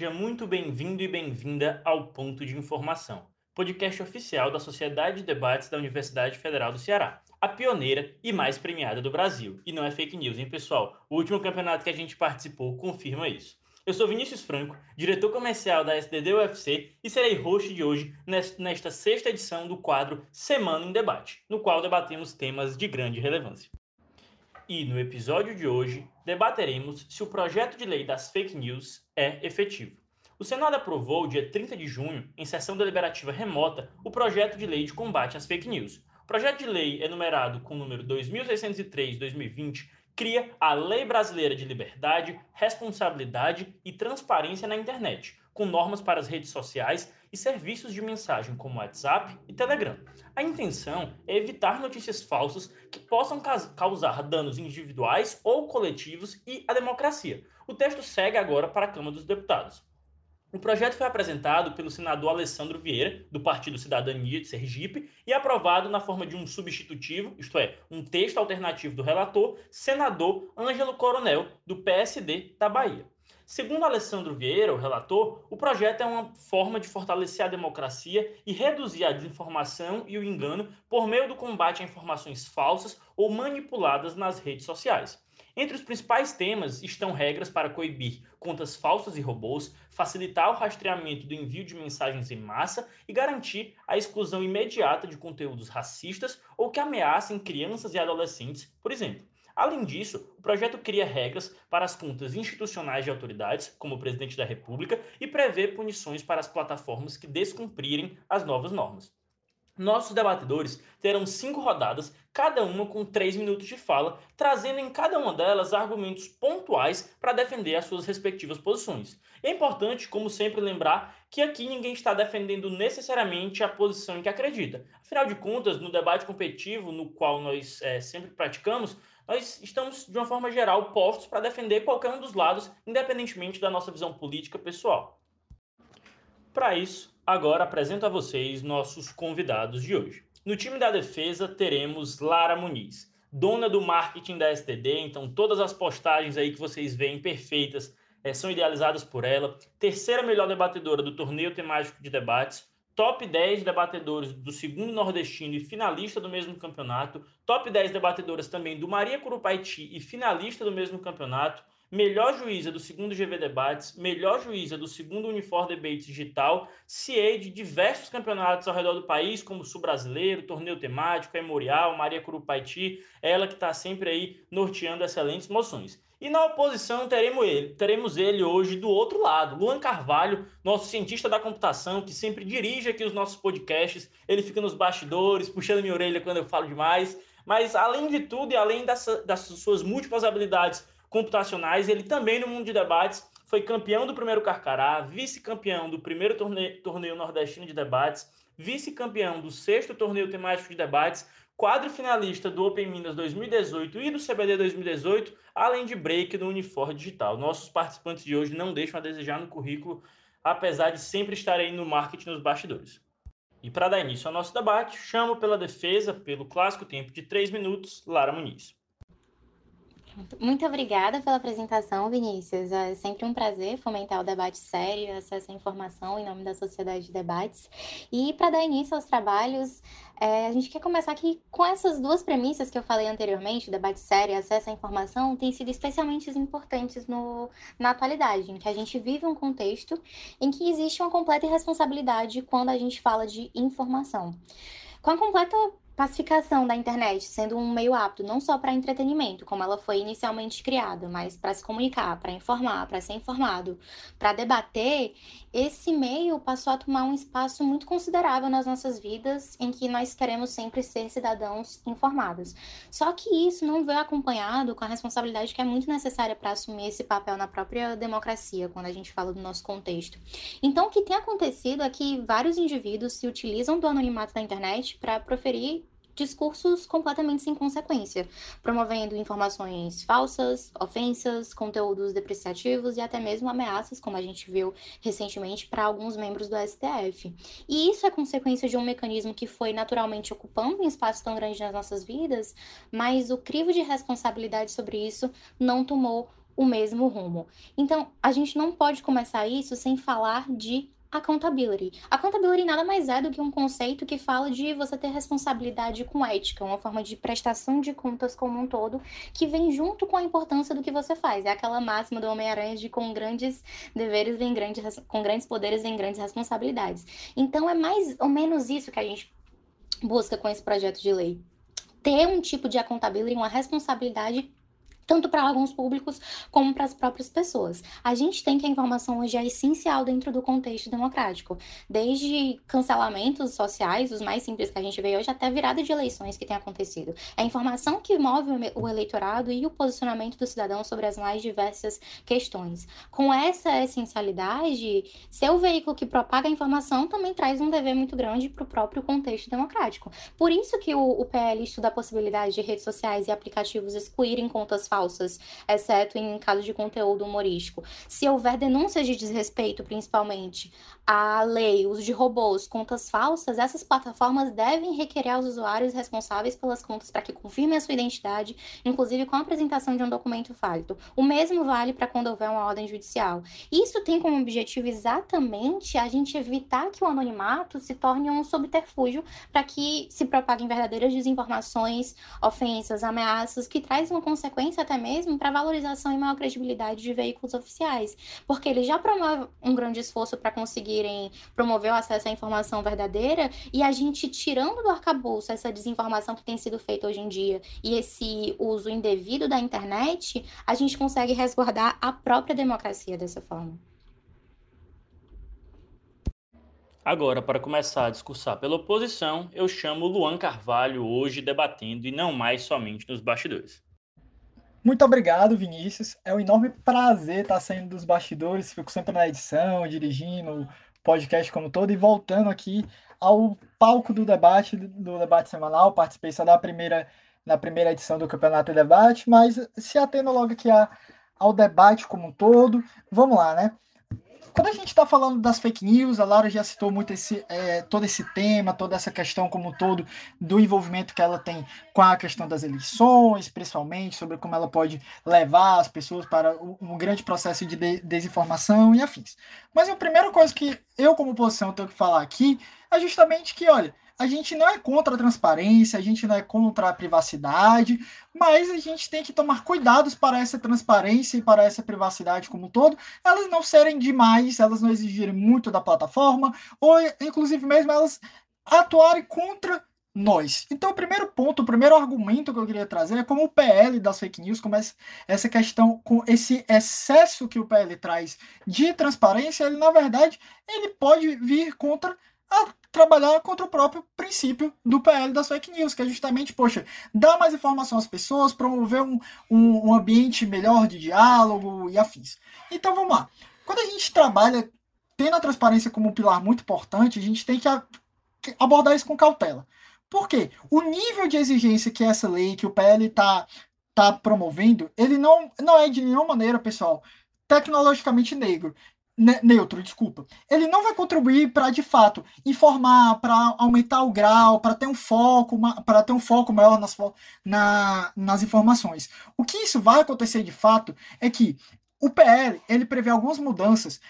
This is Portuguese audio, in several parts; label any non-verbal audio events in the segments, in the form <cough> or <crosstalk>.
Seja muito bem-vindo e bem-vinda ao Ponto de Informação, podcast oficial da Sociedade de Debates da Universidade Federal do Ceará, a pioneira e mais premiada do Brasil. E não é fake news, hein, pessoal? O último campeonato que a gente participou confirma isso. Eu sou Vinícius Franco, diretor comercial da SDD UFC e serei host de hoje nesta sexta edição do quadro Semana em Debate, no qual debatemos temas de grande relevância. E no episódio de hoje debateremos se o projeto de lei das fake news é efetivo. O Senado aprovou, dia 30 de junho, em sessão deliberativa remota, o projeto de lei de combate às fake news. O projeto de lei, enumerado com o número 2603-2020, cria a Lei Brasileira de Liberdade, Responsabilidade e Transparência na Internet, com normas para as redes sociais e serviços de mensagem como WhatsApp e Telegram. A intenção é evitar notícias falsas que possam causar danos individuais ou coletivos e à democracia. O texto segue agora para a Câmara dos Deputados. O projeto foi apresentado pelo senador Alessandro Vieira, do Partido Cidadania de Sergipe, e aprovado na forma de um substitutivo, isto é, um texto alternativo do relator, senador Ângelo Coronel, do PSD da Bahia. Segundo Alessandro Vieira, o relator, o projeto é uma forma de fortalecer a democracia e reduzir a desinformação e o engano por meio do combate a informações falsas ou manipuladas nas redes sociais. Entre os principais temas estão regras para coibir contas falsas e robôs, facilitar o rastreamento do envio de mensagens em massa e garantir a exclusão imediata de conteúdos racistas ou que ameacem crianças e adolescentes, por exemplo. Além disso, o projeto cria regras para as contas institucionais de autoridades, como o presidente da República, e prevê punições para as plataformas que descumprirem as novas normas. Nossos debatedores terão cinco rodadas, cada uma com três minutos de fala, trazendo em cada uma delas argumentos pontuais para defender as suas respectivas posições. É importante, como sempre, lembrar que aqui ninguém está defendendo necessariamente a posição em que acredita. Afinal de contas, no debate competitivo, no qual nós é, sempre praticamos, nós estamos, de uma forma geral, postos para defender qualquer um dos lados, independentemente da nossa visão política pessoal. Para isso, agora apresento a vocês nossos convidados de hoje. No time da defesa teremos Lara Muniz, dona do marketing da STD, então todas as postagens aí que vocês veem perfeitas é, são idealizadas por ela. Terceira melhor debatedora do torneio temático de debates, top 10 debatedores do segundo nordestino e finalista do mesmo campeonato, top 10 debatedoras também do Maria Curupaiti e finalista do mesmo campeonato, melhor juíza do segundo GV Debates, melhor juíza do segundo Unifor Debate Digital, CA de diversos campeonatos ao redor do país, como o Sul Brasileiro, Torneio Temático, Memorial, Maria Curupaiti, ela que está sempre aí norteando excelentes moções. E na oposição teremos ele, teremos ele hoje do outro lado, Luan Carvalho, nosso cientista da computação, que sempre dirige aqui os nossos podcasts. Ele fica nos bastidores, puxando minha orelha quando eu falo demais. Mas além de tudo e além dessa, das suas múltiplas habilidades computacionais, ele também no mundo de debates foi campeão do primeiro Carcará, vice-campeão do primeiro torneio, torneio nordestino de debates, vice-campeão do sexto torneio temático de debates, quadro finalista do Open Minas 2018 e do CBD 2018, além de break no Unifor Digital. Nossos participantes de hoje não deixam a desejar no currículo, apesar de sempre estarem no marketing nos bastidores. E para dar início ao nosso debate, chamo pela defesa, pelo clássico tempo de 3 minutos, Lara Muniz. Muito obrigada pela apresentação, Vinícius. É sempre um prazer fomentar o debate sério, acesso à informação em nome da Sociedade de Debates. E para dar início aos trabalhos, é, a gente quer começar aqui com essas duas premissas que eu falei anteriormente, debate sério e acesso à informação, têm sido especialmente importantes no, na atualidade, em que a gente vive um contexto em que existe uma completa irresponsabilidade quando a gente fala de informação. Com a completa pacificação da internet sendo um meio apto não só para entretenimento, como ela foi inicialmente criada, mas para se comunicar, para informar, para ser informado, para debater, esse meio passou a tomar um espaço muito considerável nas nossas vidas, em que nós queremos sempre ser cidadãos informados. Só que isso não veio acompanhado com a responsabilidade que é muito necessária para assumir esse papel na própria democracia, quando a gente fala do nosso contexto. Então, o que tem acontecido é que vários indivíduos se utilizam do anonimato da internet para proferir discursos completamente sem consequência, promovendo informações falsas, ofensas, conteúdos depreciativos e até mesmo ameaças, como a gente viu recentemente para alguns membros do STF. E isso é consequência de um mecanismo que foi naturalmente ocupando um espaço tão grande nas nossas vidas, mas o crivo de responsabilidade sobre isso não tomou o mesmo rumo. Então, a gente não pode começar isso sem falar de accountability. Accountability nada mais é do que um conceito que fala de você ter responsabilidade com ética, uma forma de prestação de contas como um todo, que vem junto com a importância do que você faz. É aquela máxima do Homem-Aranha de com grandes deveres vem grandes com grandes poderes vem grandes responsabilidades. Então é mais ou menos isso que a gente busca com esse projeto de lei. Ter um tipo de accountability, uma responsabilidade tanto para alguns públicos como para as próprias pessoas. A gente tem que a informação hoje é essencial dentro do contexto democrático, desde cancelamentos sociais, os mais simples que a gente vê hoje, até virada de eleições que tem acontecido. É a informação que move o eleitorado e o posicionamento do cidadão sobre as mais diversas questões. Com essa essencialidade, ser o veículo que propaga a informação também traz um dever muito grande para o próprio contexto democrático. Por isso que o, o PL estuda a possibilidade de redes sociais e aplicativos excluírem contas falsas falsas, exceto em casos de conteúdo humorístico. Se houver denúncias de desrespeito, principalmente, à lei, uso de robôs, contas falsas, essas plataformas devem requerer aos usuários responsáveis pelas contas para que confirmem a sua identidade, inclusive com a apresentação de um documento válido. O mesmo vale para quando houver uma ordem judicial. Isso tem como objetivo exatamente a gente evitar que o anonimato se torne um subterfúgio para que se propaguem verdadeiras desinformações, ofensas, ameaças, que traz uma consequência até mesmo para valorização e maior credibilidade de veículos oficiais, porque ele já promove um grande esforço para conseguirem promover o acesso à informação verdadeira e a gente tirando do arcabouço essa desinformação que tem sido feita hoje em dia e esse uso indevido da internet, a gente consegue resguardar a própria democracia dessa forma. Agora, para começar a discursar pela oposição, eu chamo Luan Carvalho hoje debatendo e não mais somente nos bastidores. Muito obrigado, Vinícius. É um enorme prazer estar saindo dos bastidores. Fico sempre na edição, dirigindo podcast como todo e voltando aqui ao palco do debate, do debate semanal. Participei só da primeira, na primeira edição do Campeonato de Debate, mas se atendo logo aqui a, ao debate como um todo. Vamos lá, né? Quando a gente está falando das fake news, a Lara já citou muito esse, é, todo esse tema, toda essa questão como um todo do envolvimento que ela tem com a questão das eleições, principalmente sobre como ela pode levar as pessoas para um grande processo de desinformação e afins. Mas a primeira coisa que eu, como oposição, tenho que falar aqui é justamente que, olha, a gente não é contra a transparência, a gente não é contra a privacidade, mas a gente tem que tomar cuidados para essa transparência e para essa privacidade como um todo, elas não serem demais, elas não exigirem muito da plataforma, ou inclusive mesmo elas atuarem contra nós. Então, o primeiro ponto, o primeiro argumento que eu queria trazer é como o PL das fake news, como essa questão, com esse excesso que o PL traz de transparência, ele, na verdade, ele pode vir contra a trabalhar contra o próprio princípio do PL das fake news, que é justamente, poxa, dar mais informação às pessoas, promover um, um, um ambiente melhor de diálogo e afins. Então vamos lá. Quando a gente trabalha tendo a transparência como um pilar muito importante, a gente tem que abordar isso com cautela. Por quê? O nível de exigência que essa lei, que o PL está tá promovendo, ele não, não é de nenhuma maneira, pessoal, tecnologicamente negro neutro, desculpa. Ele não vai contribuir para de fato informar, para aumentar o grau, para ter um foco, para ter um foco maior nas, na, nas informações. O que isso vai acontecer de fato é que o PL ele prevê algumas mudanças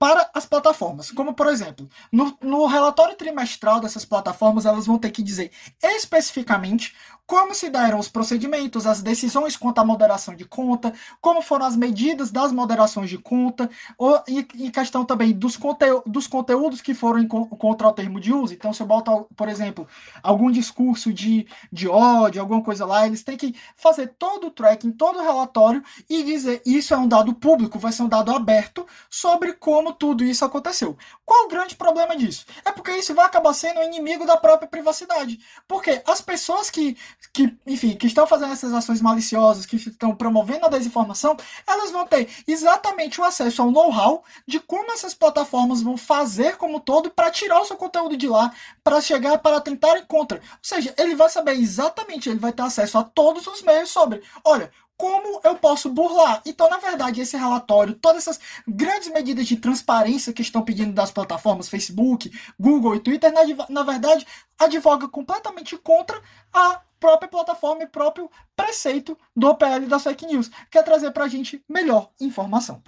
para as plataformas. Como, por exemplo, no, no, relatório trimestral dessas plataformas, elas vão ter que dizer especificamente como se deram os procedimentos, as decisões quanto à moderação de conta, como foram as medidas das moderações de conta, ou, e, e questão também dos, conteú dos conteúdos que foram contra o termo de uso. Então, se eu boto, por exemplo, algum discurso de, de ódio, alguma coisa lá, eles têm que fazer todo o tracking, todo o relatório e dizer isso é um dado público, vai ser um dado aberto sobre como tudo isso aconteceu. Qual o grande problema disso? É porque isso vai acabar sendo inimigo da própria privacidade. Porque as pessoas que que, enfim, que estão fazendo essas ações maliciosas, que estão promovendo a desinformação, elas vão ter exatamente o acesso ao know-how de como essas plataformas vão fazer como todo para tirar o seu conteúdo de lá, para chegar, para tentar encontrar. Ou seja, ele vai saber exatamente, ele vai ter acesso a todos os meios sobre, olha, como eu posso burlar? Então, na verdade, esse relatório, todas essas grandes medidas de transparência que estão pedindo das plataformas Facebook, Google e Twitter, na, na verdade, advoga completamente contra a própria plataforma e próprio preceito do OPL das fake news, que é trazer para a gente melhor informação.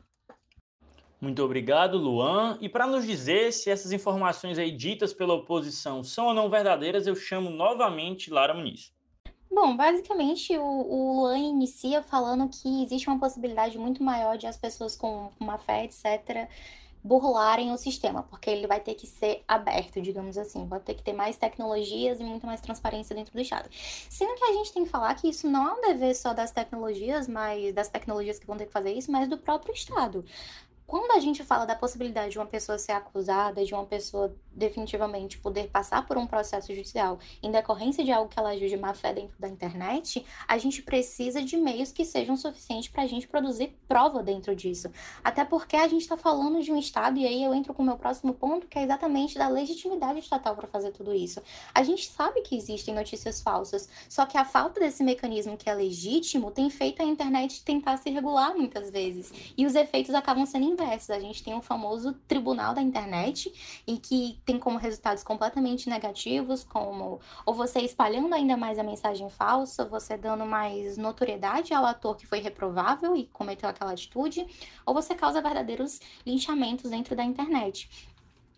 Muito obrigado, Luan. E para nos dizer se essas informações aí ditas pela oposição são ou não verdadeiras, eu chamo novamente Lara Muniz. Bom, basicamente o, o Luan inicia falando que existe uma possibilidade muito maior de as pessoas com uma fé, etc., burlarem o sistema, porque ele vai ter que ser aberto, digamos assim, vai ter que ter mais tecnologias e muito mais transparência dentro do Estado. Sendo que a gente tem que falar que isso não é um dever só das tecnologias, mas das tecnologias que vão ter que fazer isso, mas do próprio Estado quando a gente fala da possibilidade de uma pessoa ser acusada, de uma pessoa definitivamente poder passar por um processo judicial em decorrência de algo que ela agiu de má fé dentro da internet, a gente precisa de meios que sejam suficientes para a gente produzir prova dentro disso. Até porque a gente está falando de um Estado, e aí eu entro com o meu próximo ponto, que é exatamente da legitimidade estatal para fazer tudo isso. A gente sabe que existem notícias falsas, só que a falta desse mecanismo que é legítimo tem feito a internet tentar se regular muitas vezes, e os efeitos acabam sendo a gente tem o famoso tribunal da internet, e que tem como resultados completamente negativos, como ou você espalhando ainda mais a mensagem falsa, você dando mais notoriedade ao ator que foi reprovável e cometeu aquela atitude, ou você causa verdadeiros linchamentos dentro da internet.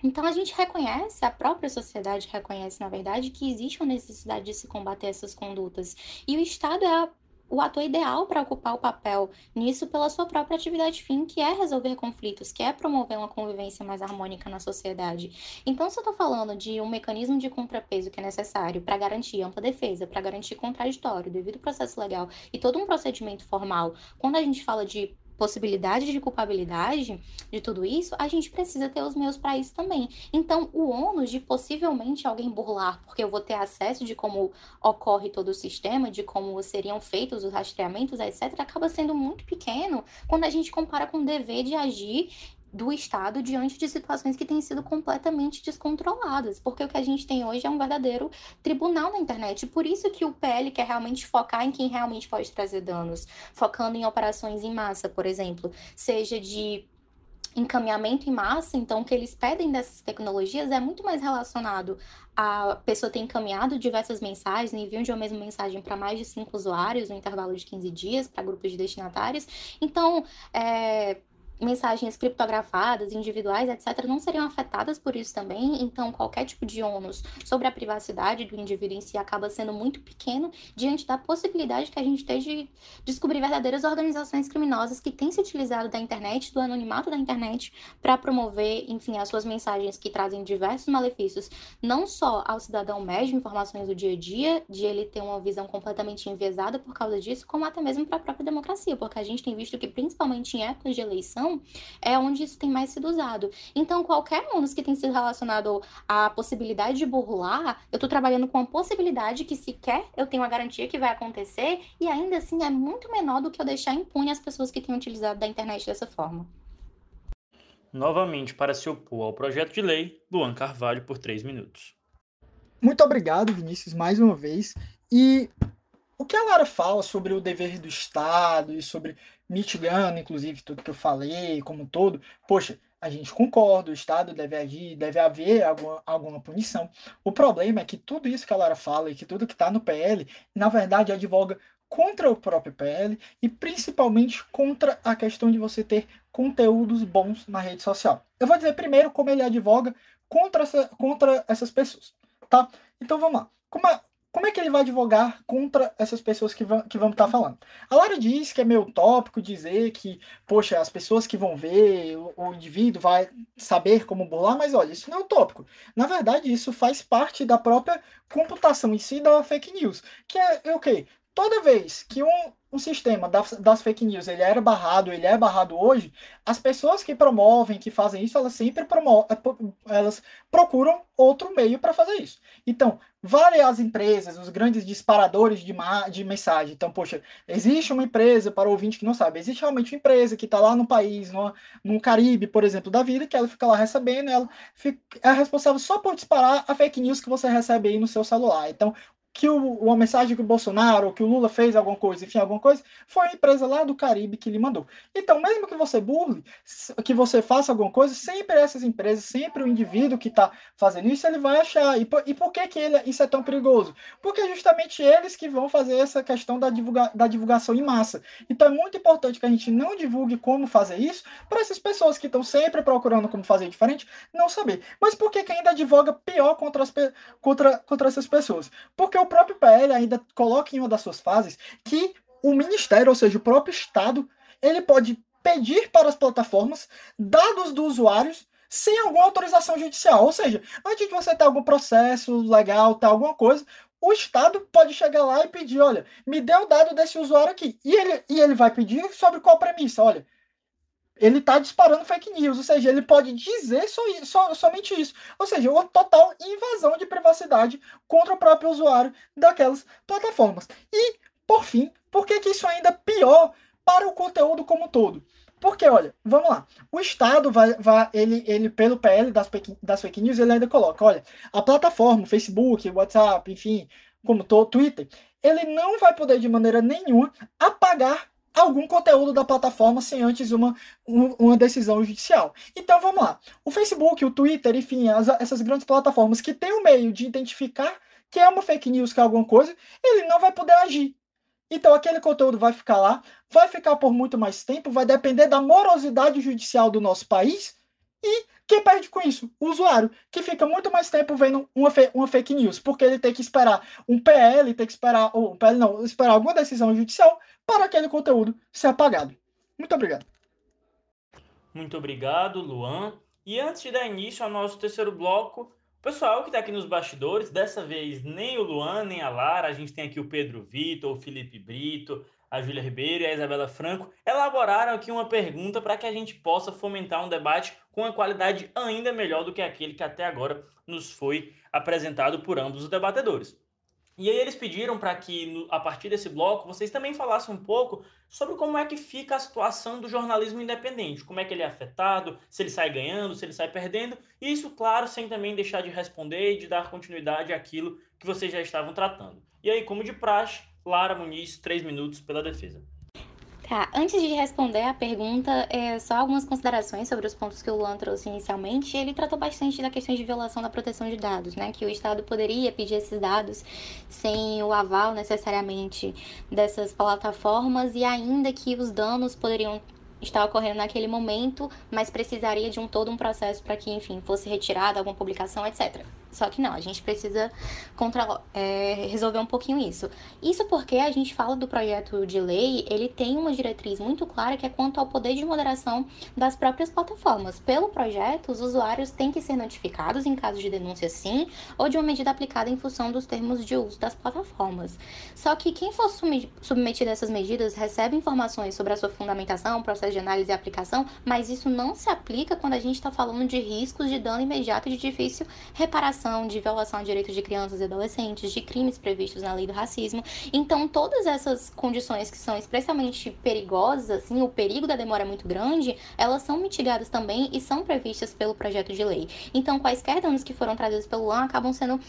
Então a gente reconhece, a própria sociedade reconhece, na verdade, que existe uma necessidade de se combater essas condutas. E o Estado é a o ator ideal para ocupar o papel nisso pela sua própria atividade fim, que é resolver conflitos, que é promover uma convivência mais harmônica na sociedade. Então, se eu estou falando de um mecanismo de contrapeso que é necessário para garantir ampla defesa, para garantir contraditório, devido processo legal e todo um procedimento formal, quando a gente fala de possibilidade de culpabilidade de tudo isso, a gente precisa ter os meios para isso também. Então, o ônus de possivelmente alguém burlar, porque eu vou ter acesso de como ocorre todo o sistema, de como seriam feitos os rastreamentos, etc., acaba sendo muito pequeno quando a gente compara com o dever de agir do Estado diante de situações que têm sido completamente descontroladas, porque o que a gente tem hoje é um verdadeiro tribunal na internet. Por isso que o PL quer realmente focar em quem realmente pode trazer danos, focando em operações em massa, por exemplo, seja de encaminhamento em massa, então o que eles pedem dessas tecnologias é muito mais relacionado a pessoa ter encaminhado diversas mensagens, enviam de uma mesma mensagem para mais de cinco usuários no intervalo de 15 dias, para grupos de destinatários. Então, é, mensagens criptografadas, individuais, etc., não seriam afetadas por isso também. Então, qualquer tipo de ônus sobre a privacidade do indivíduo em si acaba sendo muito pequeno diante da possibilidade que a gente tem de descobrir verdadeiras organizações criminosas que têm se utilizado da internet, do anonimato da internet, para promover, enfim, as suas mensagens que trazem diversos malefícios, não só ao cidadão médio, informações do dia a dia, de ele ter uma visão completamente enviesada por causa disso, como até mesmo para a própria democracia, porque a gente tem visto que, principalmente em épocas de eleição, é onde isso tem mais sido usado. Então, qualquer ônus que tem sido relacionado à possibilidade de burlar, eu estou trabalhando com a possibilidade que sequer eu tenho a garantia que vai acontecer, e ainda assim é muito menor do que eu deixar impune as pessoas que têm utilizado da internet dessa forma. Novamente, para se opor ao projeto de lei, Luan Carvalho, por três minutos. Muito obrigado, Vinícius, mais uma vez. E o que a Lara fala sobre o dever do Estado e sobre mitigando, inclusive, tudo que eu falei, como um todo, poxa, a gente concorda, o Estado deve agir, deve haver alguma, alguma punição. O problema é que tudo isso que a Lara fala e que tudo que está no PL, na verdade, advoga contra o próprio PL e principalmente contra a questão de você ter conteúdos bons na rede social. Eu vou dizer primeiro como ele advoga contra, essa, contra essas pessoas, tá? Então vamos lá. Como a, como é que ele vai advogar contra essas pessoas que vão, que vão estar falando? A Lara diz que é meio utópico dizer que, poxa, as pessoas que vão ver, o, o indivíduo vai saber como burlar, mas olha, isso não é utópico. Na verdade, isso faz parte da própria computação em si da fake news, que é, é o quê? Toda vez que um, um sistema das, das, fake news ele era barrado, ele é barrado hoje, as pessoas que promovem, que fazem isso, elas sempre promovem, é, elas procuram outro meio para fazer isso. Então, várias empresas, os grandes disparadores de, de mensagem. Então, poxa, existe uma empresa, para o ouvinte que não sabe, existe realmente uma empresa que está lá no país, no, no Caribe, por exemplo, da vida, que ela fica lá recebendo, ela fica, é responsável só por disparar a fake news que você recebe aí no seu celular. Então, que o, uma mensagem que o Bolsonaro que o Lula fez alguma coisa, enfim, alguma coisa, foi a empresa lá do Caribe que lhe mandou. Então, mesmo que você burle, que você faça alguma coisa, sempre essas empresas, sempre o indivíduo que está fazendo isso, ele vai achar. E por, e por que, que ele, isso é tão perigoso? Porque é justamente eles que vão fazer essa questão da, divulga, da divulgação em massa. Então, é muito importante que a gente não divulgue como fazer isso para essas pessoas que estão sempre procurando como fazer diferente não saber. Mas por que, que ainda advoga pior contra, as, contra, contra essas pessoas? Porque o próprio PL ainda coloca em uma das suas fases que o Ministério, ou seja, o próprio Estado, ele pode pedir para as plataformas dados dos usuários sem alguma autorização judicial. Ou seja, antes de você ter algum processo legal, ter alguma coisa, o Estado pode chegar lá e pedir, olha, me dê o dado desse usuário aqui. E ele, e ele vai pedir sobre qual premissa? Olha, ele está disparando fake news, ou seja, ele pode dizer só, só, somente isso. Ou seja, uma total invasão de privacidade contra o próprio usuário daquelas plataformas. E, por fim, por que, que isso ainda é pior para o conteúdo como um todo? Porque, olha, vamos lá. O Estado vai, vai ele, ele pelo PL das, das fake news, ele ainda coloca, olha, a plataforma, Facebook, WhatsApp, enfim, como todo, Twitter, ele não vai poder de maneira nenhuma apagar algum conteúdo da plataforma sem antes uma, uma decisão judicial. Então vamos lá. O Facebook, o Twitter, enfim, as, essas grandes plataformas que têm o meio de identificar que é uma fake news, que é alguma coisa, ele não vai poder agir. Então aquele conteúdo vai ficar lá, vai ficar por muito mais tempo, vai depender da morosidade judicial do nosso país e quem perde com isso? O usuário, que fica muito mais tempo vendo uma, uma fake news, porque ele tem que esperar um PL, tem que esperar, ou um PL não, esperar alguma decisão judicial para aquele conteúdo ser apagado. Muito obrigado. Muito obrigado, Luan. E antes de dar início ao nosso terceiro bloco, pessoal que está aqui nos bastidores, dessa vez nem o Luan, nem a Lara, a gente tem aqui o Pedro Vitor, o Felipe Brito, a Júlia Ribeiro e a Isabela Franco, elaboraram aqui uma pergunta para que a gente possa fomentar um debate com uma qualidade ainda melhor do que aquele que até agora nos foi apresentado por ambos os debatedores. E aí eles pediram para que, a partir desse bloco, vocês também falassem um pouco sobre como é que fica a situação do jornalismo independente, como é que ele é afetado, se ele sai ganhando, se ele sai perdendo, e isso, claro, sem também deixar de responder e de dar continuidade àquilo que vocês já estavam tratando. E aí, como de praxe, Lara Muniz, três minutos pela defesa. Tá, antes de responder a pergunta, é, só algumas considerações sobre os pontos que o Luan trouxe inicialmente. Ele tratou bastante da questão de violação da proteção de dados, né? Que o Estado poderia pedir esses dados sem o aval necessariamente dessas plataformas e ainda que os danos poderiam estar ocorrendo naquele momento, mas precisaria de um todo um processo para que, enfim, fosse retirada alguma publicação, etc. Só que não, a gente precisa contra, é, resolver um pouquinho isso. Isso porque a gente fala do projeto de lei, ele tem uma diretriz muito clara que é quanto ao poder de moderação das próprias plataformas. Pelo projeto, os usuários têm que ser notificados em caso de denúncia sim, ou de uma medida aplicada em função dos termos de uso das plataformas. Só que quem for submetido a essas medidas recebe informações sobre a sua fundamentação, processo de análise e aplicação, mas isso não se aplica quando a gente está falando de riscos de dano imediato e de difícil reparação de violação a direitos de crianças e adolescentes, de crimes previstos na lei do racismo. Então, todas essas condições que são especialmente perigosas, assim, o perigo da demora é muito grande, elas são mitigadas também e são previstas pelo projeto de lei. Então, quaisquer danos que foram trazidos pelo LAN acabam sendo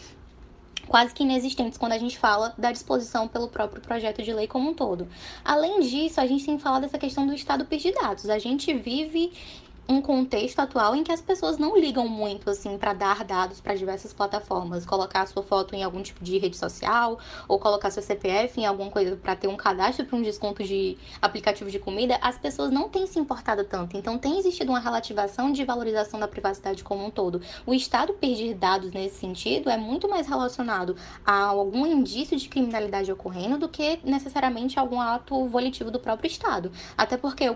quase que inexistentes quando a gente fala da disposição pelo próprio projeto de lei como um todo. Além disso, a gente tem que falar dessa questão do estado de dados. A gente vive um contexto atual em que as pessoas não ligam muito assim para dar dados para diversas plataformas, colocar a sua foto em algum tipo de rede social ou colocar seu CPF em alguma coisa para ter um cadastro para um desconto de aplicativo de comida, as pessoas não têm se importado tanto. Então tem existido uma relativação de valorização da privacidade como um todo. O Estado perder dados nesse sentido é muito mais relacionado a algum indício de criminalidade ocorrendo do que necessariamente algum ato volitivo do próprio Estado. Até porque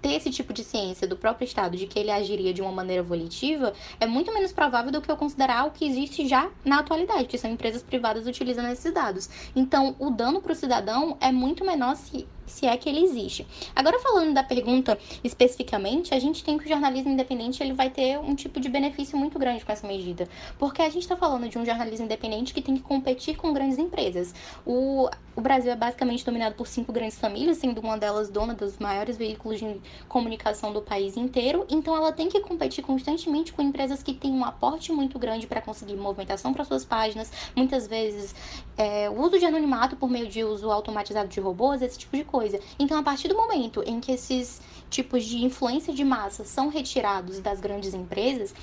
ter esse tipo de ciência do próprio Estado de que ele agiria de uma maneira volitiva, é muito menos provável do que eu considerar o que existe já na atualidade, que são empresas privadas utilizando esses dados. Então, o dano para o cidadão é muito menor se se é que ele existe. Agora falando da pergunta especificamente, a gente tem que o jornalismo independente ele vai ter um tipo de benefício muito grande com essa medida, porque a gente está falando de um jornalismo independente que tem que competir com grandes empresas. O, o Brasil é basicamente dominado por cinco grandes famílias, sendo uma delas dona dos maiores veículos de comunicação do país inteiro, então ela tem que competir constantemente com empresas que têm um aporte muito grande para conseguir movimentação para suas páginas, muitas vezes é, o uso de anonimato por meio de uso automatizado de robôs, esse tipo de coisa. Então, a partir do momento em que esses tipos de influência de massa são retirados das grandes empresas,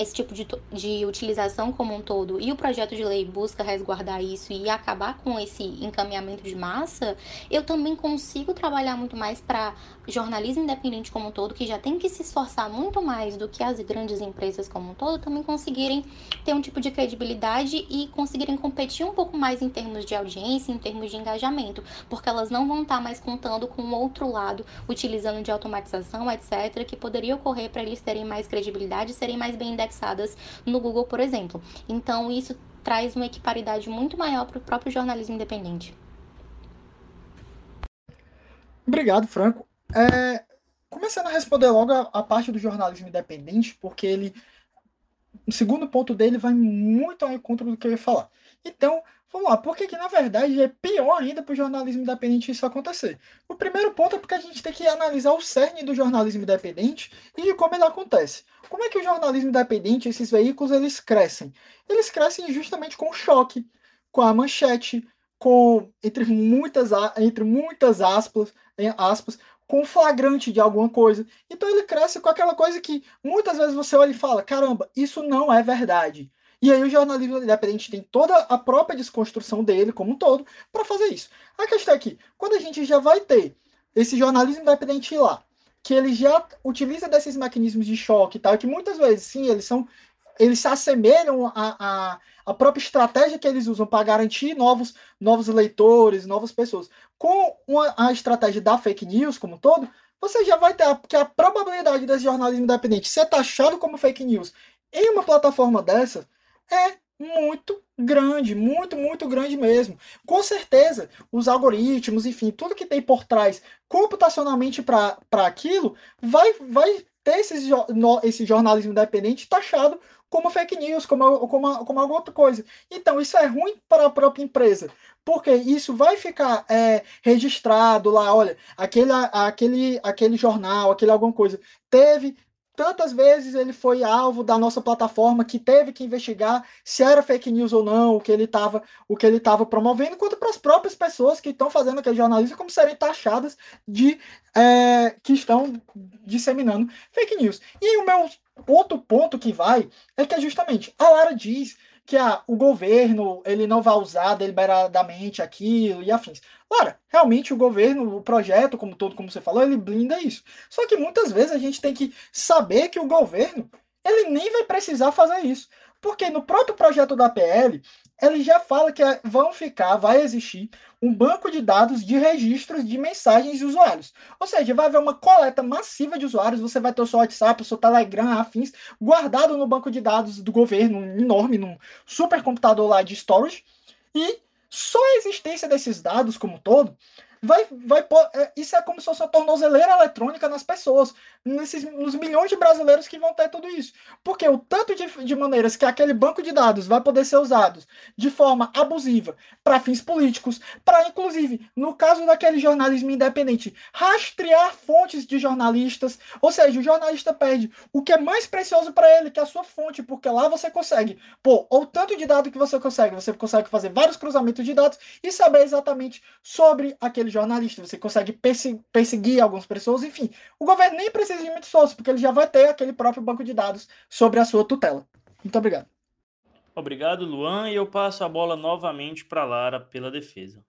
esse tipo de, de utilização como um todo e o projeto de lei busca resguardar isso e acabar com esse encaminhamento de massa, eu também consigo trabalhar muito mais para jornalismo independente como um todo, que já tem que se esforçar muito mais do que as grandes empresas como um todo, também conseguirem ter um tipo de credibilidade e conseguirem competir um pouco mais em termos de audiência, em termos de engajamento, porque elas não vão estar mais contando com o outro lado, utilizando de automatização, etc., que poderia ocorrer para eles terem mais credibilidade e serem mais bem indexadas no Google, por exemplo. Então, isso traz uma equiparidade muito maior para o próprio jornalismo independente. Obrigado, Franco. É, começando a responder logo a, a, parte do jornalismo independente, porque ele. O segundo ponto dele vai muito ao encontro do que eu ia falar. Então, vamos lá, porque que na verdade é pior ainda para o jornalismo independente isso acontecer. O primeiro ponto é porque a gente tem que analisar o cerne do jornalismo independente e de como ele acontece. Como é que o jornalismo independente, esses veículos, eles crescem? Eles crescem justamente com o choque, com a manchete, com entre muitas, entre muitas aspas, aspas, com flagrante de alguma coisa. Então ele cresce com aquela coisa que muitas vezes você olha e fala: caramba, isso não é verdade. E aí o jornalismo independente tem toda a própria desconstrução dele como um todo para fazer isso. A questão é que quando a gente já vai ter esse jornalismo independente lá, que ele já utiliza desses mecanismos de choque e tal, que muitas vezes sim, eles são eles se assemelham à, à própria estratégia que eles usam para garantir novos, novos leitores, novas pessoas. Com uma, a estratégia da fake news como um todo, você já vai ter a, que a probabilidade desse jornalismo independente ser taxado como fake news em uma plataforma dessa é muito grande, muito, muito grande mesmo. Com certeza, os algoritmos, enfim, tudo que tem por trás computacionalmente para aquilo, vai, vai ter esse, esse jornalismo independente taxado como fake news, como, como, como alguma outra coisa. Então, isso é ruim para a própria empresa, porque isso vai ficar é, registrado lá, olha, aquele, aquele, aquele jornal, aquele alguma coisa, teve tantas vezes ele foi alvo da nossa plataforma que teve que investigar se era fake news ou não, o que ele estava o que ele estava promovendo, quanto para as próprias pessoas que estão fazendo aquele jornalismo como serem taxadas de é, que estão disseminando fake news. E o meu outro ponto que vai é que é justamente a Lara diz que ah, o governo ele não vai usar deliberadamente aquilo e afins. Ora, realmente o governo, o projeto como todo, como você falou, ele blinda isso. Só que muitas vezes a gente tem que saber que o governo ele nem vai precisar fazer isso. Porque no próprio projeto da PL, ele já fala que vão ficar, vai existir um banco de dados de registros de mensagens de usuários. Ou seja, vai haver uma coleta massiva de usuários, você vai ter o seu WhatsApp, o seu Telegram, afins, guardado no banco de dados do governo, enorme, num supercomputador lá de storage, e só a existência desses dados como todo vai, vai é, isso é como se fosse uma tornozeleira eletrônica nas pessoas, nesses, nos milhões de brasileiros que vão ter tudo isso. Porque o tanto de, de maneiras que aquele banco de dados vai poder ser usado de forma abusiva para fins políticos, para inclusive, no caso daquele jornalismo independente, rastrear fontes de jornalistas, ou seja, o jornalista perde o que é mais precioso para ele, que é a sua fonte, porque lá você consegue, pô, o tanto de dado que você consegue, você consegue fazer vários cruzamentos de dados e saber exatamente sobre aquele aquele jornalista, você consegue perseguir algumas pessoas, enfim. O governo nem precisa de muito esforço, porque ele já vai ter aquele próprio banco de dados sobre a sua tutela. Muito obrigado. Obrigado, Luan, e eu passo a bola novamente para Lara pela defesa.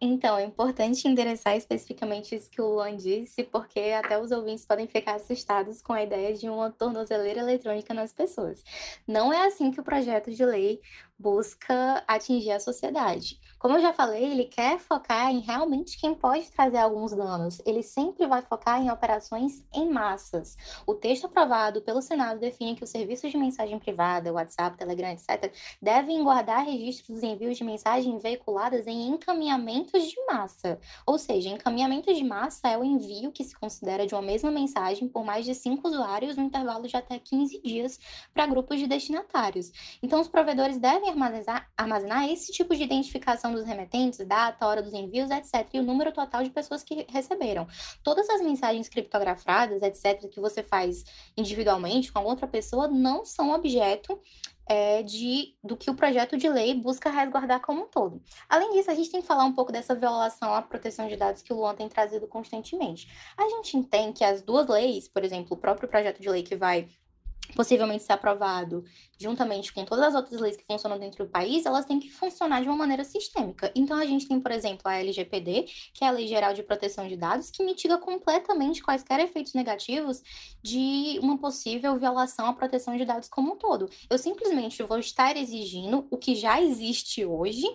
Então, é importante endereçar especificamente isso que o Luan disse, porque até os ouvintes podem ficar assustados com a ideia de uma tornozeleira eletrônica nas pessoas. Não é assim que o projeto de lei busca atingir a sociedade. Como eu já falei, ele quer focar em realmente quem pode trazer alguns danos. Ele sempre vai focar em operações em massas. O texto aprovado pelo Senado define que os serviços de mensagem privada, WhatsApp, Telegram, etc., devem guardar registros dos envios de mensagem veiculadas em encaminhamentos de massa. Ou seja, encaminhamento de massa é o envio que se considera de uma mesma mensagem por mais de cinco usuários no intervalo de até 15 dias para grupos de destinatários. Então, os provedores devem armazenar, armazenar esse tipo de identificação dos remetentes, data, hora dos envios, etc., e o número total de pessoas que receberam. Todas as mensagens criptografadas, etc., que você faz individualmente com outra pessoa, não são objeto é, de, do que o projeto de lei busca resguardar como um todo. Além disso, a gente tem que falar um pouco dessa violação à proteção de dados que o Luan tem trazido constantemente. A gente entende que as duas leis, por exemplo, o próprio projeto de lei que vai possivelmente ser aprovado juntamente com todas as outras leis que funcionam dentro do país, elas têm que funcionar de uma maneira sistêmica. Então, a gente tem, por exemplo, a LGPD, que é a Lei Geral de Proteção de Dados, que mitiga completamente quaisquer efeitos negativos de uma possível violação à proteção de dados como um todo. Eu simplesmente vou estar exigindo o que já existe hoje,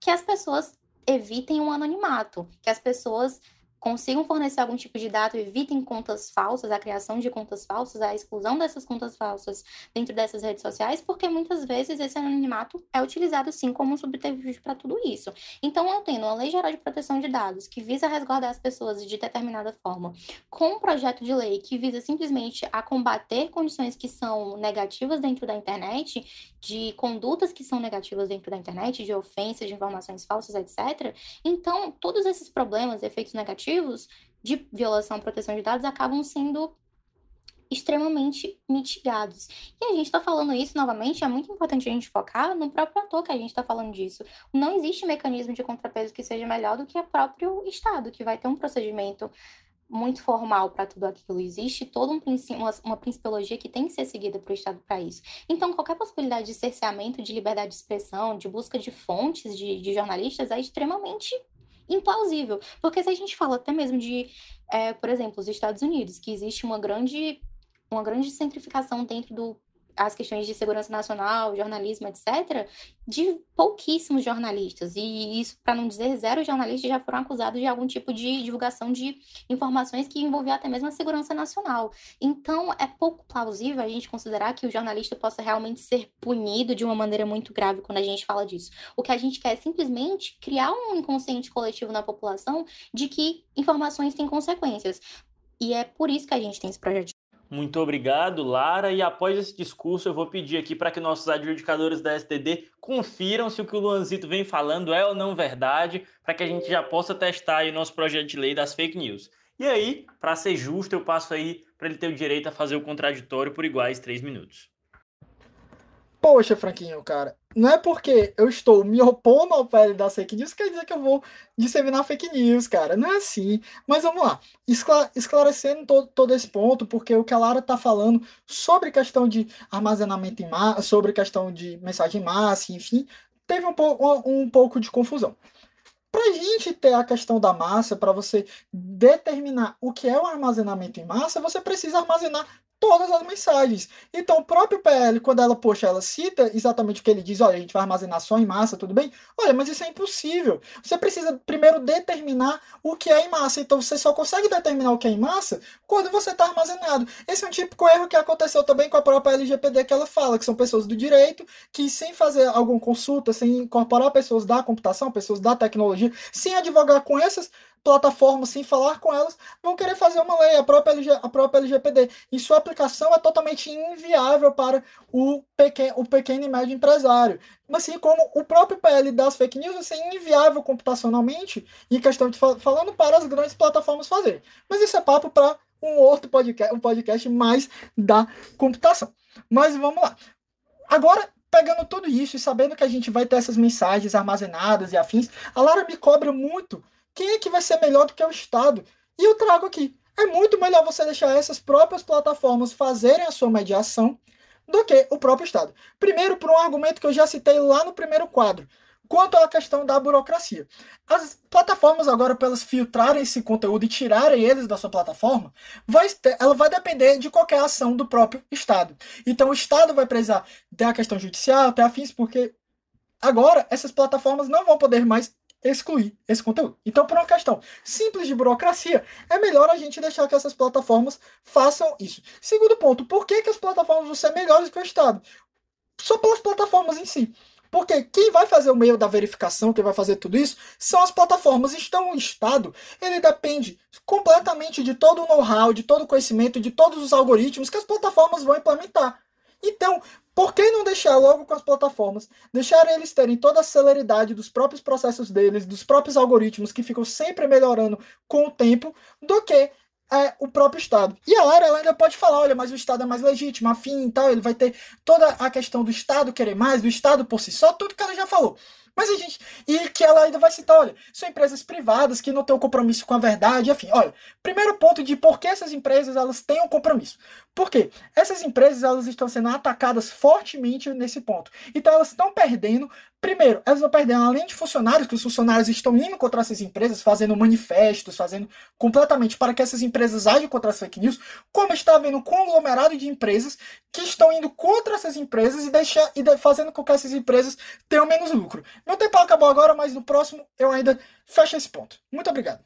que as pessoas evitem um anonimato, que as pessoas consigam fornecer algum tipo de dado, evitem contas falsas, a criação de contas falsas, a exclusão dessas contas falsas dentro dessas redes sociais, porque muitas vezes esse anonimato é utilizado sim como um subterfúgio para tudo isso. Então, eu tendo uma lei geral de proteção de dados que visa resguardar as pessoas de determinada forma, com um projeto de lei que visa simplesmente a combater condições que são negativas dentro da internet, de condutas que são negativas dentro da internet, de ofensas, de informações falsas, etc. Então, todos esses problemas, efeitos negativos, motivos de violação à proteção de dados acabam sendo extremamente mitigados. E a gente está falando isso novamente, é muito importante a gente focar no próprio ator que a gente está falando disso. Não existe mecanismo de contrapeso que seja melhor do que o próprio Estado, que vai ter um procedimento muito formal para tudo aquilo. Existe toda um uma, uma principiologia que tem que ser seguida para o Estado para isso. Então, qualquer possibilidade de cerceamento de liberdade de expressão, de busca de fontes de, de jornalistas é extremamente implausível. Porque se a gente fala até mesmo de, é, por exemplo, os Estados Unidos, que existe uma grande, uma grande centrificação dentro do as questões de segurança nacional, jornalismo, etc., de pouquíssimos jornalistas. E isso, para não dizer zero jornalistas, já foram acusados de algum tipo de divulgação de informações que envolvia até mesmo a segurança nacional. Então, é pouco plausível a gente considerar que o jornalista possa realmente ser punido de uma maneira muito grave quando a gente fala disso. O que a gente quer é simplesmente criar um inconsciente coletivo na população de que informações têm consequências. E é por isso que a gente tem esse projeto muito obrigado, Lara. E após esse discurso, eu vou pedir aqui para que nossos adjudicadores da STD confiram se o que o Luanzito vem falando é ou não verdade, para que a gente já possa testar o nosso projeto de lei das fake news. E aí, para ser justo, eu passo aí para ele ter o direito a fazer o contraditório por iguais três minutos. Poxa, Franquinho, cara, não é porque eu estou me opondo ao PL da fake news que quer dizer que eu vou disseminar fake news, cara. Não é assim. Mas vamos lá. Esclarecendo todo, todo esse ponto, porque o que a Lara está falando sobre questão de armazenamento em massa, sobre questão de mensagem em massa, enfim, teve um, um, um pouco de confusão. Para a gente ter a questão da massa, para você determinar o que é o armazenamento em massa, você precisa armazenar todas as mensagens. Então, o próprio PL, quando ela, poxa, ela cita exatamente o que ele diz, olha, a gente vai armazenar só em massa, tudo bem? Olha, mas isso é impossível. Você precisa primeiro determinar o que é em massa. Então, você só consegue determinar o que é em massa quando você está armazenado. Esse é um típico erro que aconteceu também com a própria LGPD que ela fala, que são pessoas do direito que, sem fazer alguma consulta, sem incorporar pessoas da computação, pessoas da tecnologia, sem advogar com essas plataformas, sem falar com elas, vão querer fazer uma lei, a própria, LG, a própria LGPD. E sua aplicação é totalmente inviável para o pequeno, o pequeno e médio empresário. Assim como o próprio PL das fake news vai ser inviável computacionalmente, em questão de falando para as grandes plataformas fazerem. Mas isso é papo para um outro podcast, um podcast mais da computação. Mas vamos lá. Agora, pegando tudo isso e sabendo que a gente vai ter essas mensagens armazenadas e afins, a Lara me cobra muito quem é que vai ser melhor do que o Estado? E eu trago aqui. É muito melhor você deixar essas próprias plataformas fazerem a sua mediação do que o próprio Estado. Primeiro, por um argumento que eu já citei lá no primeiro quadro, quanto à questão da burocracia. As plataformas agora, para elas filtrarem esse conteúdo e tirarem eles da sua plataforma, vai ter, ela vai depender de qualquer ação do próprio Estado. Então, o Estado vai precisar ter a questão judicial, ter afins, porque agora essas plataformas não vão poder mais excluir esse conteúdo. Então, por uma questão simples de burocracia, é melhor a gente deixar que essas plataformas façam isso. Segundo ponto, por que, que as plataformas vão ser melhores que o Estado? Só pelas plataformas em si. Porque quem vai fazer o meio da verificação, quem vai fazer tudo isso, são as plataformas. Então, o Estado, ele depende completamente de todo o know-how, de todo o conhecimento, de todos os algoritmos que as plataformas vão implementar. Então, por que não deixar logo com as plataformas? Deixar eles terem toda a celeridade dos próprios processos deles, dos próprios algoritmos que ficam sempre melhorando com o tempo, do que é, o próprio Estado. E a área ela ainda pode falar, olha, mas o Estado é mais legítimo, afim e tal, ele vai ter toda a questão do Estado querer mais, do Estado por si só, tudo que ela já falou. Mas a gente. E que ela ainda vai citar, olha, são empresas privadas que não têm um compromisso com a verdade, enfim. Olha, primeiro ponto de por que essas empresas elas têm um compromisso. Por quê? Essas empresas elas estão sendo atacadas fortemente nesse ponto. Então elas estão perdendo Primeiro, elas vão perder, além de funcionários, que os funcionários estão indo contra essas empresas, fazendo manifestos, fazendo completamente para que essas empresas agem contra as fake news, como está havendo um conglomerado de empresas que estão indo contra essas empresas e, deixa, e fazendo com que essas empresas tenham menos lucro. Meu tempo acabou agora, mas no próximo eu ainda fecho esse ponto. Muito obrigado.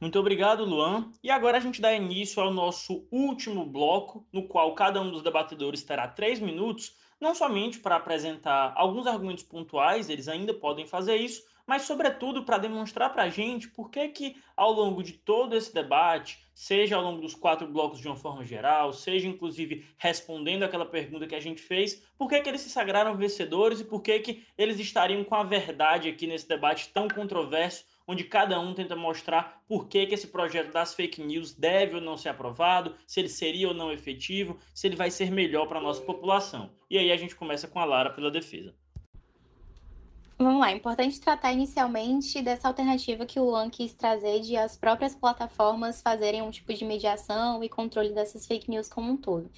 Muito obrigado, Luan. E agora a gente dá início ao nosso último bloco, no qual cada um dos debatedores terá três minutos não somente para apresentar alguns argumentos pontuais, eles ainda podem fazer isso, mas sobretudo para demonstrar para a gente por que que ao longo de todo esse debate, seja ao longo dos quatro blocos de uma forma geral, seja inclusive respondendo aquela pergunta que a gente fez, por que que eles se sagraram vencedores e por que que eles estariam com a verdade aqui nesse debate tão controverso onde cada um tenta mostrar por que, que esse projeto das fake news deve ou não ser aprovado, se ele seria ou não efetivo, se ele vai ser melhor para a nossa população. E aí a gente começa com a Lara pela defesa. Vamos lá, é importante tratar inicialmente dessa alternativa que o Luan quis trazer de as próprias plataformas fazerem um tipo de mediação e controle dessas fake news como um todo.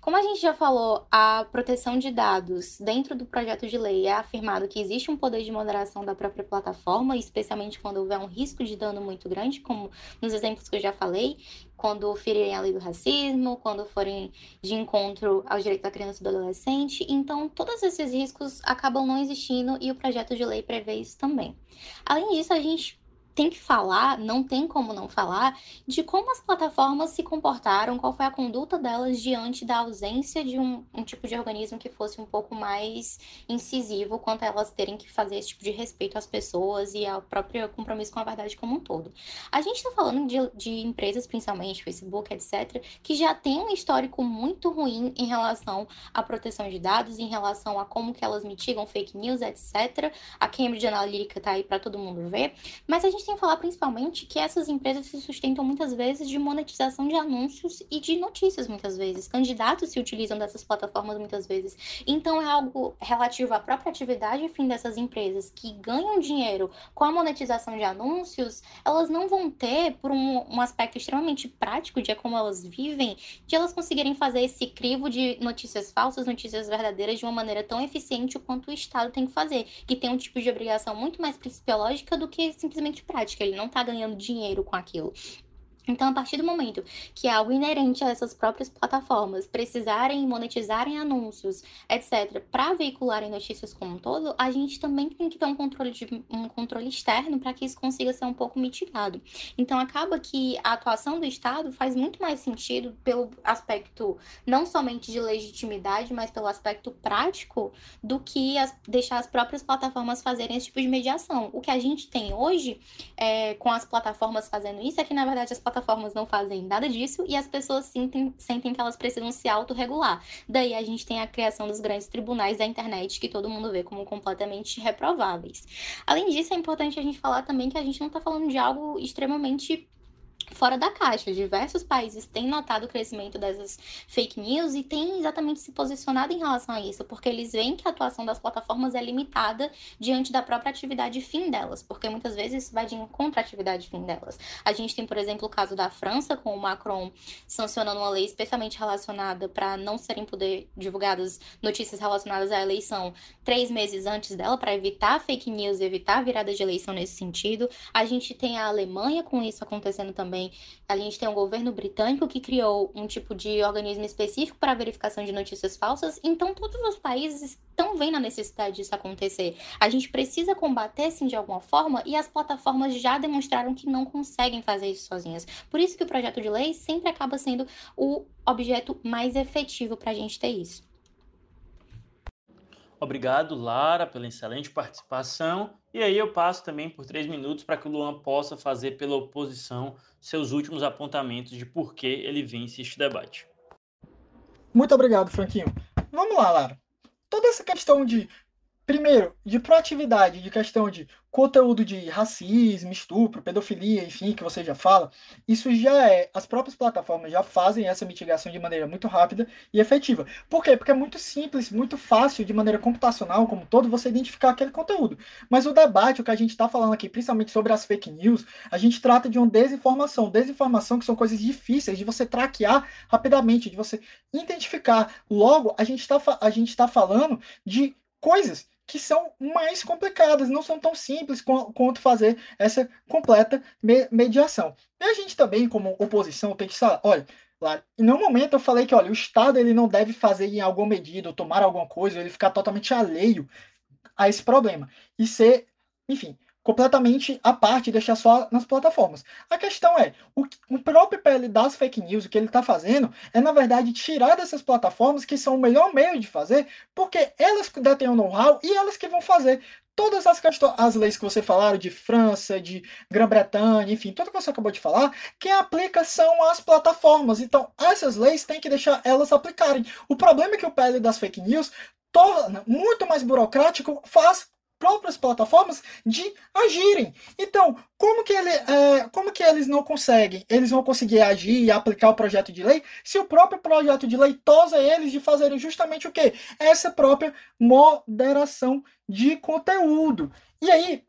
Como a gente já falou, a proteção de dados dentro do projeto de lei é afirmado que existe um poder de moderação da própria plataforma, especialmente quando houver um risco de dano muito grande, como nos exemplos que eu já falei, quando ferirem a lei do racismo, quando forem de encontro aos direitos da criança e do adolescente. Então, todos esses riscos acabam não existindo e o projeto de lei prevê isso também. Além disso, a gente tem que falar, não tem como não falar, de como as plataformas se comportaram, qual foi a conduta delas diante da ausência de um, um tipo de organismo que fosse um pouco mais incisivo quanto a elas terem que fazer esse tipo de respeito às pessoas e ao próprio compromisso com a verdade como um todo. A gente está falando de, de empresas, principalmente Facebook, etc., que já tem um histórico muito ruim em relação à proteção de dados, em relação a como que elas mitigam fake news, etc. A Cambridge Analytica está aí para todo mundo ver, mas a gente sem falar principalmente que essas empresas se sustentam muitas vezes de monetização de anúncios e de notícias, muitas vezes. Candidatos se utilizam dessas plataformas muitas vezes. Então é algo relativo à própria atividade fim dessas empresas que ganham dinheiro com a monetização de anúncios, elas não vão ter, por um, um aspecto extremamente prático de como elas vivem, de elas conseguirem fazer esse crivo de notícias falsas, notícias verdadeiras de uma maneira tão eficiente quanto o Estado tem que fazer, que tem um tipo de obrigação muito mais principiológica do que simplesmente prática prática, ele não está ganhando dinheiro com aquilo. Então, a partir do momento que é algo inerente a essas próprias plataformas precisarem monetizarem anúncios, etc., para veicularem notícias como um todo, a gente também tem que ter um controle, de, um controle externo para que isso consiga ser um pouco mitigado. Então, acaba que a atuação do Estado faz muito mais sentido pelo aspecto não somente de legitimidade, mas pelo aspecto prático, do que as, deixar as próprias plataformas fazerem esse tipo de mediação. O que a gente tem hoje é, com as plataformas fazendo isso é que, na verdade, as plataformas plataformas não fazem nada disso e as pessoas sentem, sentem que elas precisam se autorregular. Daí a gente tem a criação dos grandes tribunais da internet que todo mundo vê como completamente reprováveis. Além disso, é importante a gente falar também que a gente não está falando de algo extremamente fora da caixa. Diversos países têm notado o crescimento dessas fake news e têm exatamente se posicionado em relação a isso, porque eles veem que a atuação das plataformas é limitada diante da própria atividade fim delas, porque muitas vezes isso vai de encontro à atividade fim delas. A gente tem, por exemplo, o caso da França, com o Macron sancionando uma lei especialmente relacionada para não serem poder divulgadas notícias relacionadas à eleição três meses antes dela, para evitar fake news evitar virada de eleição nesse sentido. A gente tem a Alemanha com isso acontecendo também também. A gente tem um governo britânico que criou um tipo de organismo específico para verificação de notícias falsas, então todos os países estão vendo a necessidade disso acontecer. A gente precisa combater, sim, de alguma forma, e as plataformas já demonstraram que não conseguem fazer isso sozinhas. Por isso que o projeto de lei sempre acaba sendo o objeto mais efetivo para a gente ter isso. Obrigado, Lara, pela excelente participação. E aí eu passo também por três minutos para que o Luan possa fazer pela oposição seus últimos apontamentos de por que ele vence este debate. Muito obrigado, Franquinho. Vamos lá, Lara. Toda essa questão de primeiro, de proatividade, de questão de conteúdo de racismo, estupro, pedofilia, enfim, que você já fala, isso já é, as próprias plataformas já fazem essa mitigação de maneira muito rápida e efetiva. Por quê? Porque é muito simples, muito fácil, de maneira computacional, como todo, você identificar aquele conteúdo. Mas o debate, o que a gente está falando aqui, principalmente sobre as fake news, a gente trata de uma desinformação. Desinformação que são coisas difíceis de você traquear rapidamente, de você identificar. Logo, a gente está tá falando de coisas que são mais complicadas, não são tão simples quanto fazer essa completa mediação. E a gente também, como oposição, tem que falar, olha, lá, em nenhum momento eu falei que, olha, o Estado ele não deve fazer em alguma medida, ou tomar alguma coisa, ele ficar totalmente alheio a esse problema. E ser, enfim, completamente à parte deixar só nas plataformas. A questão é, o, o próprio PL das fake news, o que ele está fazendo, é na verdade tirar dessas plataformas que são o melhor meio de fazer, porque elas detêm o know-how e elas que vão fazer todas as as leis que você falaram de França, de Grã-Bretanha, enfim, tudo que você acabou de falar, quem aplica são as plataformas. Então, essas leis têm que deixar elas aplicarem. O problema é que o PL das fake news torna muito mais burocrático, faz próprias plataformas de agirem. Então, como que, ele, é, como que eles não conseguem? Eles vão conseguir agir e aplicar o projeto de lei se o próprio projeto de lei tosa eles de fazerem justamente o quê? Essa própria moderação de conteúdo. E aí,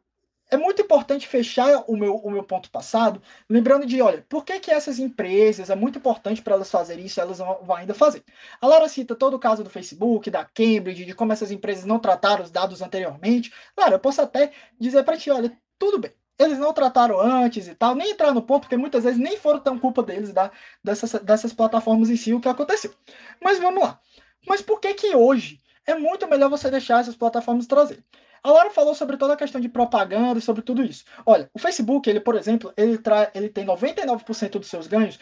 é muito importante fechar o meu, o meu ponto passado, lembrando de, olha, por que, que essas empresas, é muito importante para elas fazerem isso, elas vão, vão, ainda fazer. A Lara cita todo o caso do Facebook, da Cambridge, de como essas empresas não trataram os dados anteriormente. Lara, eu posso até dizer para ti, olha, tudo bem, eles não trataram antes e tal, nem entrar no ponto, porque muitas vezes nem foram tão culpa deles, da, dessas, dessas plataformas em si, o que aconteceu. Mas vamos lá. Mas por que que hoje é muito melhor você deixar essas plataformas trazer? A Laura falou sobre toda a questão de propaganda, sobre tudo isso. Olha, o Facebook, ele, por exemplo, ele, tra ele tem 99% dos seus ganhos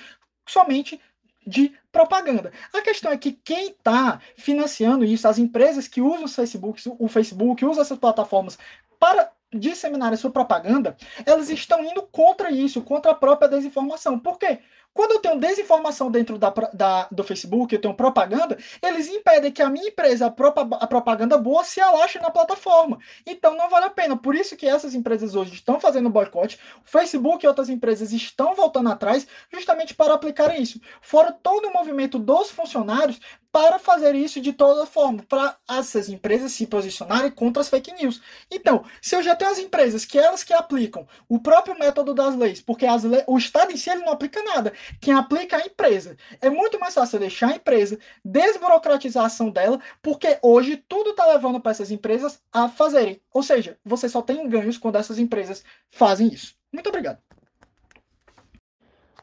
somente de propaganda. A questão é que quem está financiando isso, as empresas que usam o Facebook, o Facebook, usam essas plataformas para disseminar a sua propaganda, elas estão indo contra isso, contra a própria desinformação. Por quê? Quando eu tenho desinformação dentro da, da, do Facebook, eu tenho propaganda, eles impedem que a minha empresa, a, a propaganda boa, se alaxe na plataforma. Então não vale a pena. Por isso que essas empresas hoje estão fazendo boicote, o Facebook e outras empresas estão voltando atrás justamente para aplicar isso. Fora todo o movimento dos funcionários para fazer isso de toda forma, para essas empresas se posicionarem contra as fake news. Então, se eu já tenho as empresas que elas que aplicam o próprio método das leis, porque as o Estado em si ele não aplica nada, quem aplica é a empresa. É muito mais fácil deixar a empresa, desburocratizar a ação dela, porque hoje tudo está levando para essas empresas a fazerem. Ou seja, você só tem ganhos quando essas empresas fazem isso. Muito obrigado.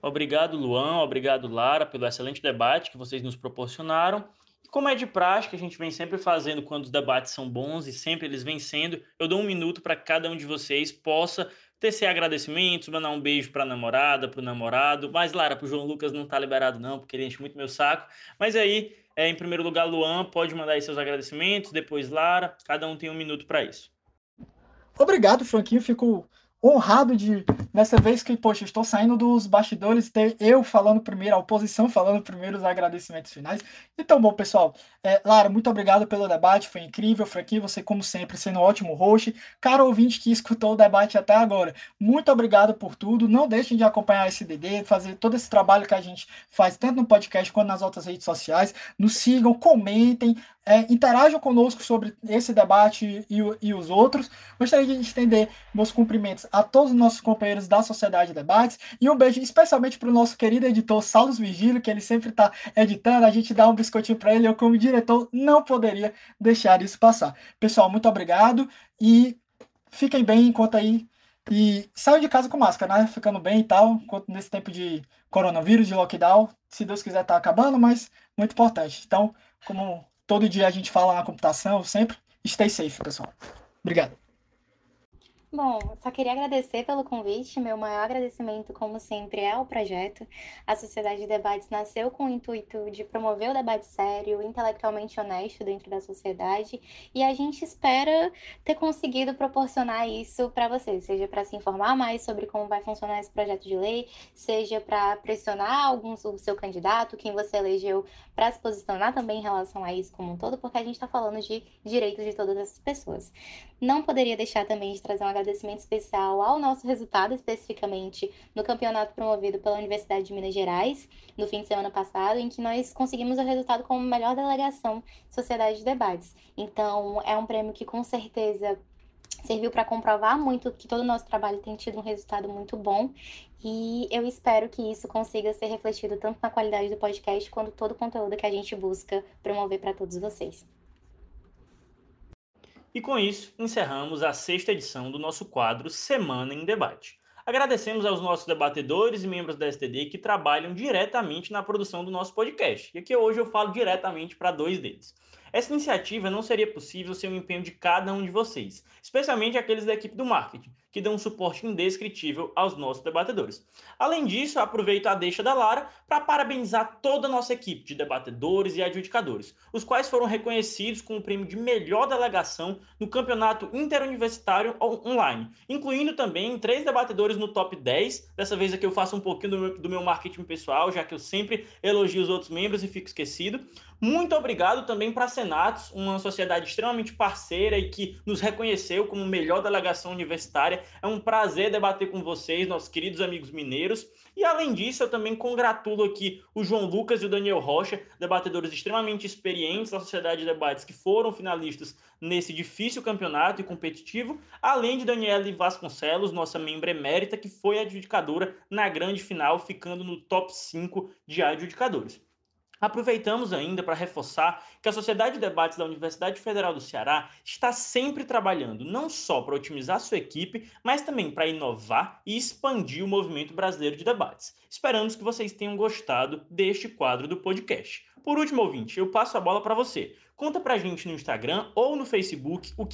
Obrigado, Luan. Obrigado, Lara, pelo excelente debate que vocês nos proporcionaram. Como é de prática, a gente vem sempre fazendo quando os debates são bons e sempre eles vencendo. Eu dou um minuto para cada um de vocês possa tecer agradecimentos, mandar um beijo para a namorada, para o namorado. Mas, Lara, para o João Lucas não está liberado, não, porque ele enche muito meu saco. Mas aí, é, em primeiro lugar, Luan, pode mandar aí seus agradecimentos, depois Lara. Cada um tem um minuto para isso. Obrigado, Franquinho. Fico honrado de, nessa vez que, poxa, estou saindo dos bastidores, ter eu falando primeiro, a oposição falando primeiro os agradecimentos finais. Então, bom, pessoal, é, Lara, muito obrigado pelo debate, foi incrível. Franquinho, você, como sempre, sendo um ótimo host. Cara ouvinte que <laughs> escutou o debate até agora, muito obrigado por tudo. Não deixem de acompanhar esse DD, fazer todo esse trabalho que a gente faz, tanto no podcast quanto nas outras redes sociais. Nos sigam, comentem, é, interajam conosco sobre esse debate e, e, os outros. Gostaria de estender meus cumprimentos a todos os nossos companheiros da Sociedade de Debates e um beijo especialmente para o nosso querido editor Saulos Vigílio, que ele sempre está editando. A gente dá um biscoitinho para ele. Eu, como diretor, não poderia deixar isso passar. Pessoal, muito obrigado e fiquem bem enquanto aí E saiam de casa com máscara, né? Ficando bem e tal, enquanto nesse tempo de coronavírus, de lockdown, se Deus quiser tá acabando, mas muito importante. Então, como todo dia a gente fala na computação, sempre stay safe, pessoal. Obrigado. Bom, só queria agradecer pelo convite. Meu maior agradecimento, como sempre, é ao projeto. A Sociedade de Debates nasceu com o intuito de promover o debate sério, intelectualmente honesto dentro da sociedade, e a gente espera ter conseguido proporcionar isso para vocês, seja para se informar mais sobre como vai funcionar esse projeto de lei, seja para pressionar alguns, o seu candidato, quem você elegeu, para se posicionar também em relação a isso como um todo, porque a gente está falando de direitos de todas essas pessoas. Não poderia deixar também de trazer um agradecimento especial ao nosso resultado, especificamente no campeonato promovido pela Universidade de Minas Gerais, no fim de semana passado, em que nós conseguimos o resultado como melhor delegação Sociedade de Debates. Então, é um prêmio que com certeza serviu para comprovar muito que todo o nosso trabalho tem tido um resultado muito bom e eu espero que isso consiga ser refletido tanto na qualidade do podcast quanto todo o conteúdo que a gente busca promover para todos vocês. E com isso, encerramos a sexta edição do nosso quadro Semana em Debate. Agradecemos aos nossos debatedores e membros da STD que trabalham diretamente na produção do nosso podcast. E aqui hoje eu falo diretamente para dois deles. Essa iniciativa não seria possível sem o empenho de cada um de vocês, especialmente aqueles da equipe do marketing, que dão um suporte indescritível aos nossos debatedores. Além disso, aproveito a deixa da Lara para parabenizar toda a nossa equipe de debatedores e adjudicadores, os quais foram reconhecidos com o prêmio de melhor delegação no Campeonato Interuniversitário Online, incluindo também três debatedores no top 10. Dessa vez aqui eu faço um pouquinho do meu, do meu marketing pessoal, já que eu sempre elogio os outros membros e fico esquecido. Muito obrigado também para a Senatos, uma sociedade extremamente parceira e que nos reconheceu como melhor delegação universitária. É um prazer debater com vocês, nossos queridos amigos mineiros. E além disso, eu também congratulo aqui o João Lucas e o Daniel Rocha, debatedores extremamente experientes da Sociedade de Debates que foram finalistas nesse difícil campeonato e competitivo, além de Daniela Vasconcelos, nossa membro emérita, que foi adjudicadora na grande final, ficando no top 5 de adjudicadores. Aproveitamos ainda para reforçar que a Sociedade de Debates da Universidade Federal do Ceará está sempre trabalhando não só para otimizar sua equipe, mas também para inovar e expandir o movimento brasileiro de debates. Esperamos que vocês tenham gostado deste quadro do podcast. Por último, ouvinte, eu passo a bola para você. Conta para a gente no Instagram ou no Facebook o que